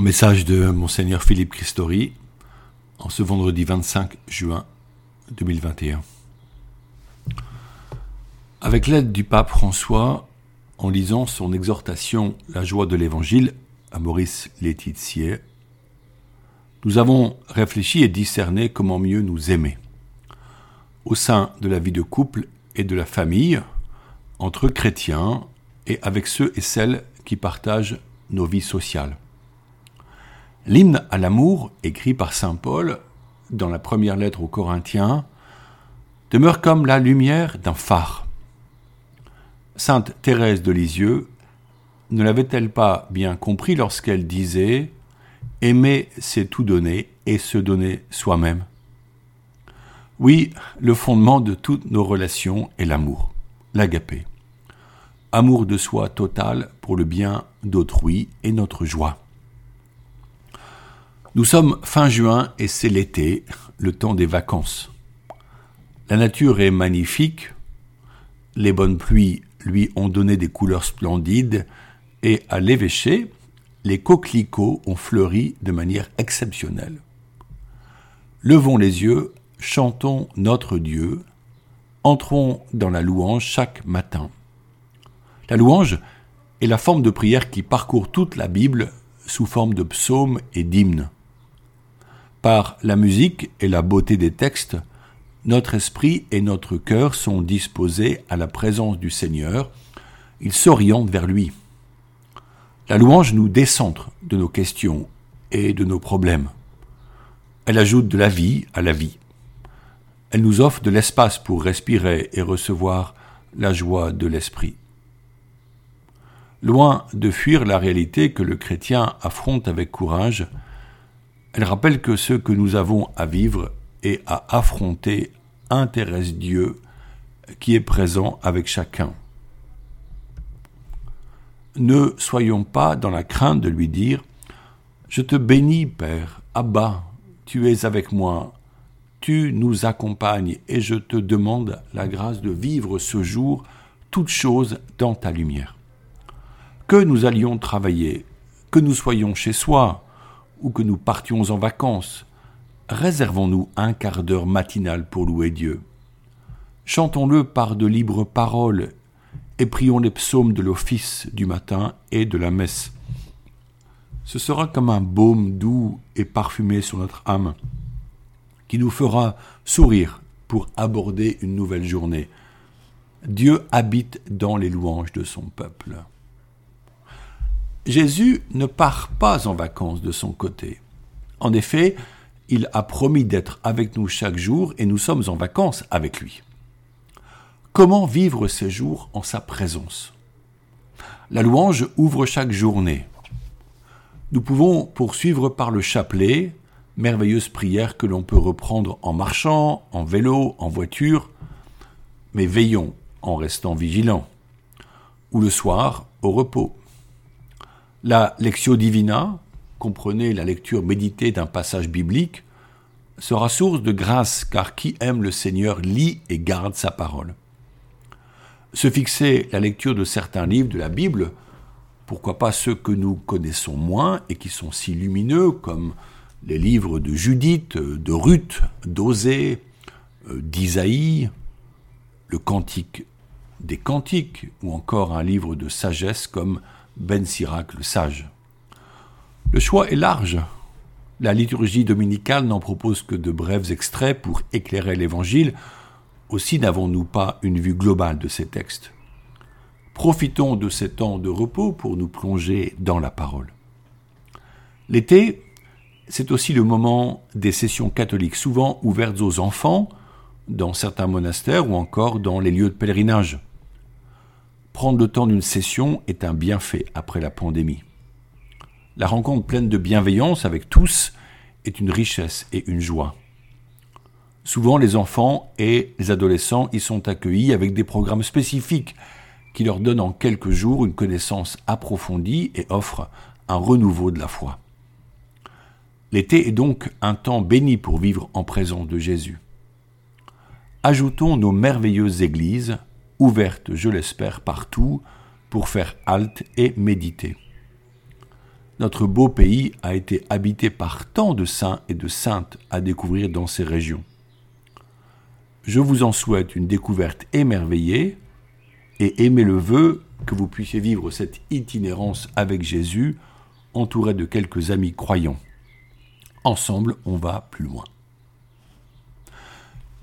Message de Monseigneur Philippe Christori en ce vendredi 25 juin 2021. Avec l'aide du pape François, en lisant son exhortation La joie de l'Évangile à Maurice Laetitia, nous avons réfléchi et discerné comment mieux nous aimer au sein de la vie de couple et de la famille, entre chrétiens et avec ceux et celles qui partagent nos vies sociales. L'hymne à l'amour, écrit par Saint Paul dans la première lettre aux Corinthiens, demeure comme la lumière d'un phare. Sainte Thérèse de Lisieux ne l'avait-elle pas bien compris lorsqu'elle disait Aimer, c'est tout donner et se donner soi-même Oui, le fondement de toutes nos relations est l'amour, l'agapé. Amour de soi total pour le bien d'autrui et notre joie. Nous sommes fin juin et c'est l'été, le temps des vacances. La nature est magnifique, les bonnes pluies lui ont donné des couleurs splendides et à l'évêché, les coquelicots ont fleuri de manière exceptionnelle. Levons les yeux, chantons notre Dieu, entrons dans la louange chaque matin. La louange est la forme de prière qui parcourt toute la Bible sous forme de psaumes et d'hymnes. Par la musique et la beauté des textes, notre esprit et notre cœur sont disposés à la présence du Seigneur, ils s'orientent vers lui. La louange nous décentre de nos questions et de nos problèmes. Elle ajoute de la vie à la vie. Elle nous offre de l'espace pour respirer et recevoir la joie de l'esprit. Loin de fuir la réalité que le chrétien affronte avec courage, elle rappelle que ce que nous avons à vivre et à affronter intéresse Dieu qui est présent avec chacun. Ne soyons pas dans la crainte de lui dire Je te bénis, Père, Abba, tu es avec moi, tu nous accompagnes et je te demande la grâce de vivre ce jour toutes choses dans ta lumière. Que nous allions travailler, que nous soyons chez soi, ou que nous partions en vacances, réservons-nous un quart d'heure matinal pour louer Dieu. Chantons-le par de libres paroles et prions les psaumes de l'office du matin et de la messe. Ce sera comme un baume doux et parfumé sur notre âme, qui nous fera sourire pour aborder une nouvelle journée. Dieu habite dans les louanges de son peuple. Jésus ne part pas en vacances de son côté. En effet, il a promis d'être avec nous chaque jour et nous sommes en vacances avec lui. Comment vivre ces jours en sa présence? La louange ouvre chaque journée. Nous pouvons poursuivre par le chapelet, merveilleuse prière que l'on peut reprendre en marchant, en vélo, en voiture, mais veillons en restant vigilants, ou le soir au repos. La Lectio Divina, comprenez la lecture méditée d'un passage biblique, sera source de grâce car qui aime le Seigneur lit et garde sa parole. Se fixer la lecture de certains livres de la Bible, pourquoi pas ceux que nous connaissons moins et qui sont si lumineux comme les livres de Judith, de Ruth, d'Osée, euh, d'Isaïe, le Cantique des Cantiques ou encore un livre de sagesse comme ben Sirac le sage. Le choix est large. La liturgie dominicale n'en propose que de brefs extraits pour éclairer l'Évangile. Aussi n'avons-nous pas une vue globale de ces textes. Profitons de ces temps de repos pour nous plonger dans la parole. L'été, c'est aussi le moment des sessions catholiques, souvent ouvertes aux enfants, dans certains monastères ou encore dans les lieux de pèlerinage. Prendre le temps d'une session est un bienfait après la pandémie. La rencontre pleine de bienveillance avec tous est une richesse et une joie. Souvent, les enfants et les adolescents y sont accueillis avec des programmes spécifiques qui leur donnent en quelques jours une connaissance approfondie et offrent un renouveau de la foi. L'été est donc un temps béni pour vivre en présence de Jésus. Ajoutons nos merveilleuses églises ouverte, je l'espère, partout pour faire halte et méditer. notre beau pays a été habité par tant de saints et de saintes à découvrir dans ces régions. Je vous en souhaite une découverte émerveillée et aimez le vœu que vous puissiez vivre cette itinérance avec Jésus, entouré de quelques amis croyants. Ensemble, on va plus loin.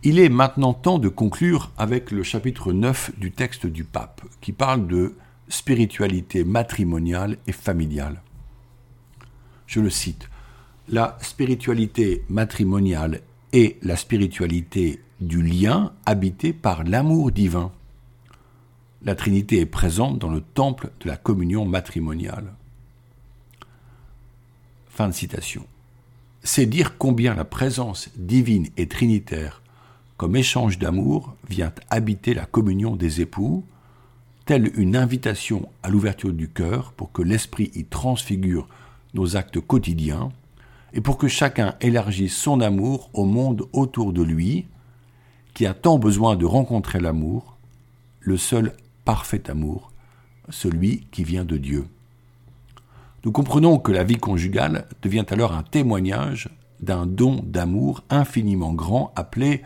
Il est maintenant temps de conclure avec le chapitre 9 du texte du pape, qui parle de spiritualité matrimoniale et familiale. Je le cite. La spiritualité matrimoniale est la spiritualité du lien habité par l'amour divin. La Trinité est présente dans le temple de la communion matrimoniale. Fin de citation. C'est dire combien la présence divine et trinitaire comme échange d'amour vient habiter la communion des époux, telle une invitation à l'ouverture du cœur pour que l'Esprit y transfigure nos actes quotidiens, et pour que chacun élargisse son amour au monde autour de lui, qui a tant besoin de rencontrer l'amour, le seul parfait amour, celui qui vient de Dieu. Nous comprenons que la vie conjugale devient alors un témoignage d'un don d'amour infiniment grand appelé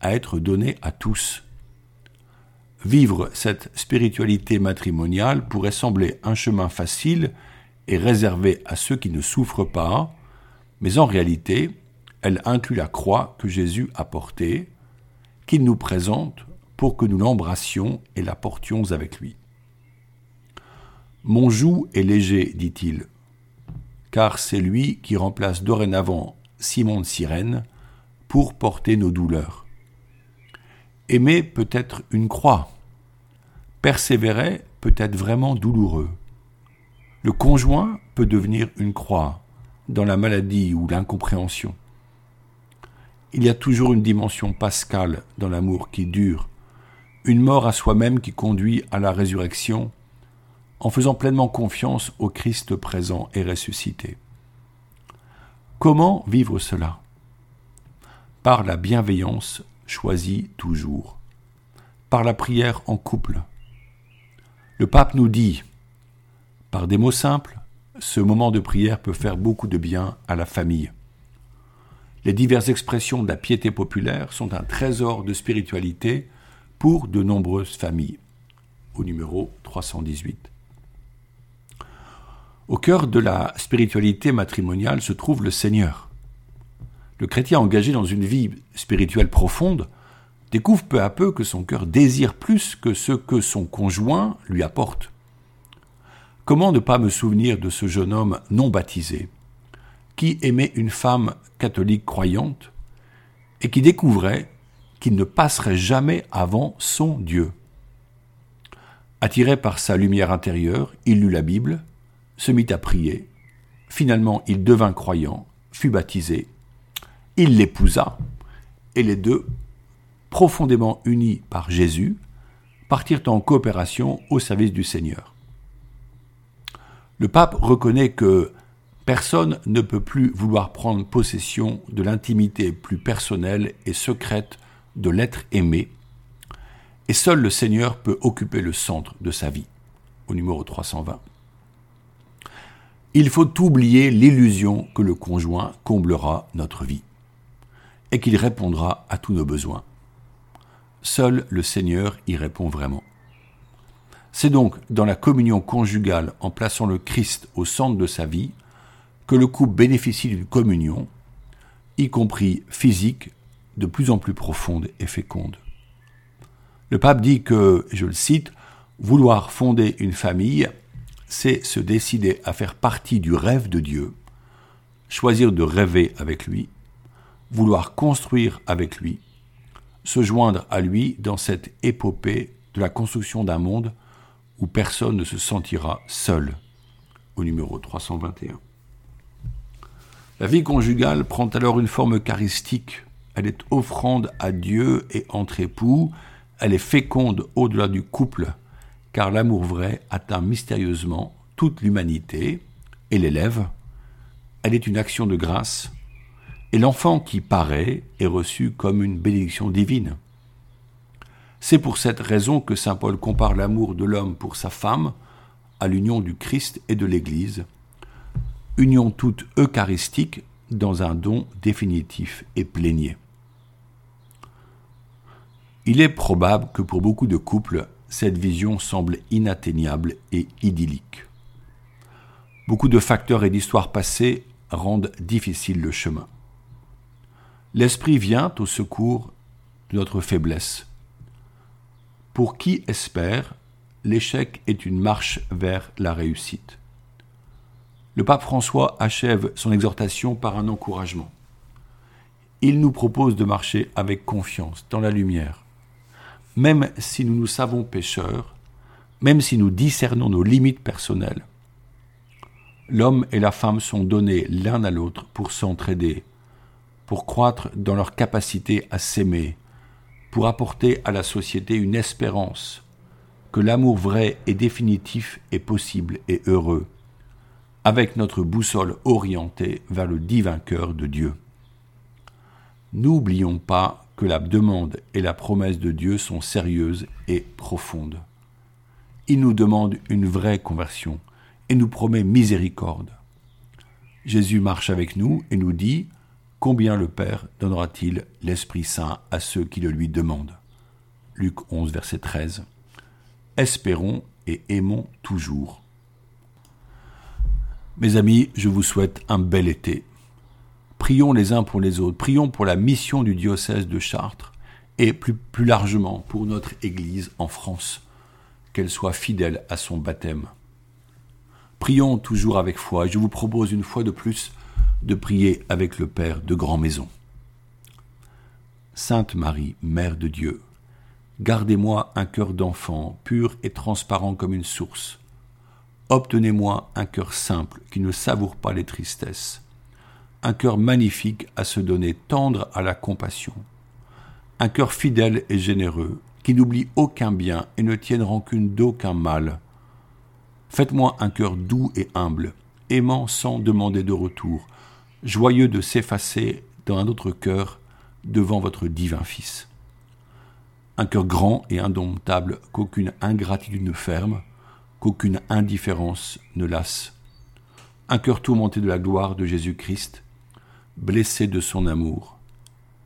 à être donné à tous. Vivre cette spiritualité matrimoniale pourrait sembler un chemin facile et réservé à ceux qui ne souffrent pas, mais en réalité, elle inclut la croix que Jésus a portée, qu'il nous présente pour que nous l'embrassions et la portions avec lui. Mon joug est léger, dit-il, car c'est lui qui remplace dorénavant Simon de Cyrène pour porter nos douleurs. Aimer peut être une croix. Persévérer peut être vraiment douloureux. Le conjoint peut devenir une croix dans la maladie ou l'incompréhension. Il y a toujours une dimension pascale dans l'amour qui dure, une mort à soi-même qui conduit à la résurrection, en faisant pleinement confiance au Christ présent et ressuscité. Comment vivre cela? Par la bienveillance choisit toujours. Par la prière en couple. Le pape nous dit, par des mots simples, ce moment de prière peut faire beaucoup de bien à la famille. Les diverses expressions de la piété populaire sont un trésor de spiritualité pour de nombreuses familles. Au numéro 318. Au cœur de la spiritualité matrimoniale se trouve le Seigneur le chrétien engagé dans une vie spirituelle profonde découvre peu à peu que son cœur désire plus que ce que son conjoint lui apporte. Comment ne pas me souvenir de ce jeune homme non baptisé, qui aimait une femme catholique croyante et qui découvrait qu'il ne passerait jamais avant son Dieu? Attiré par sa lumière intérieure, il lut la Bible, se mit à prier, finalement il devint croyant, fut baptisé il l'épousa, et les deux, profondément unis par Jésus, partirent en coopération au service du Seigneur. Le pape reconnaît que personne ne peut plus vouloir prendre possession de l'intimité plus personnelle et secrète de l'être aimé, et seul le Seigneur peut occuper le centre de sa vie, au numéro 320. Il faut oublier l'illusion que le conjoint comblera notre vie et qu'il répondra à tous nos besoins. Seul le Seigneur y répond vraiment. C'est donc dans la communion conjugale en plaçant le Christ au centre de sa vie que le couple bénéficie d'une communion, y compris physique, de plus en plus profonde et féconde. Le pape dit que, je le cite, vouloir fonder une famille, c'est se décider à faire partie du rêve de Dieu, choisir de rêver avec lui vouloir construire avec lui, se joindre à lui dans cette épopée de la construction d'un monde où personne ne se sentira seul, au numéro 321. La vie conjugale prend alors une forme charistique, elle est offrande à Dieu et entre époux, elle est féconde au-delà du couple, car l'amour vrai atteint mystérieusement toute l'humanité et l'élève. Elle est une action de grâce et l'enfant qui paraît est reçu comme une bénédiction divine. C'est pour cette raison que Saint Paul compare l'amour de l'homme pour sa femme à l'union du Christ et de l'Église, union toute eucharistique dans un don définitif et plénier. Il est probable que pour beaucoup de couples, cette vision semble inatteignable et idyllique. Beaucoup de facteurs et d'histoires passées rendent difficile le chemin. L'Esprit vient au secours de notre faiblesse. Pour qui espère, l'échec est une marche vers la réussite. Le pape François achève son exhortation par un encouragement. Il nous propose de marcher avec confiance dans la lumière, même si nous nous savons pécheurs, même si nous discernons nos limites personnelles. L'homme et la femme sont donnés l'un à l'autre pour s'entraider, pour croître dans leur capacité à s'aimer, pour apporter à la société une espérance, que l'amour vrai et définitif est possible et heureux, avec notre boussole orientée vers le divin cœur de Dieu. N'oublions pas que la demande et la promesse de Dieu sont sérieuses et profondes. Il nous demande une vraie conversion et nous promet miséricorde. Jésus marche avec nous et nous dit Combien le Père donnera-t-il l'Esprit Saint à ceux qui le lui demandent? Luc 11, verset 13. Espérons et aimons toujours. Mes amis, je vous souhaite un bel été. Prions les uns pour les autres, prions pour la mission du diocèse de Chartres et plus, plus largement pour notre Église en France, qu'elle soit fidèle à son baptême. Prions toujours avec foi et je vous propose une fois de plus de prier avec le Père de Grand Maison. Sainte Marie, Mère de Dieu, gardez-moi un cœur d'enfant, pur et transparent comme une source. Obtenez-moi un cœur simple qui ne savoure pas les tristesses, un cœur magnifique à se donner tendre à la compassion, un cœur fidèle et généreux qui n'oublie aucun bien et ne tienne rancune d'aucun mal. Faites-moi un cœur doux et humble, aimant sans demander de retour, joyeux de s'effacer dans un autre cœur devant votre divin Fils. Un cœur grand et indomptable qu'aucune ingratitude ne ferme, qu'aucune indifférence ne lasse. Un cœur tourmenté de la gloire de Jésus-Christ, blessé de son amour,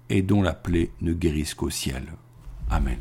et dont la plaie ne guérisse qu'au ciel. Amen.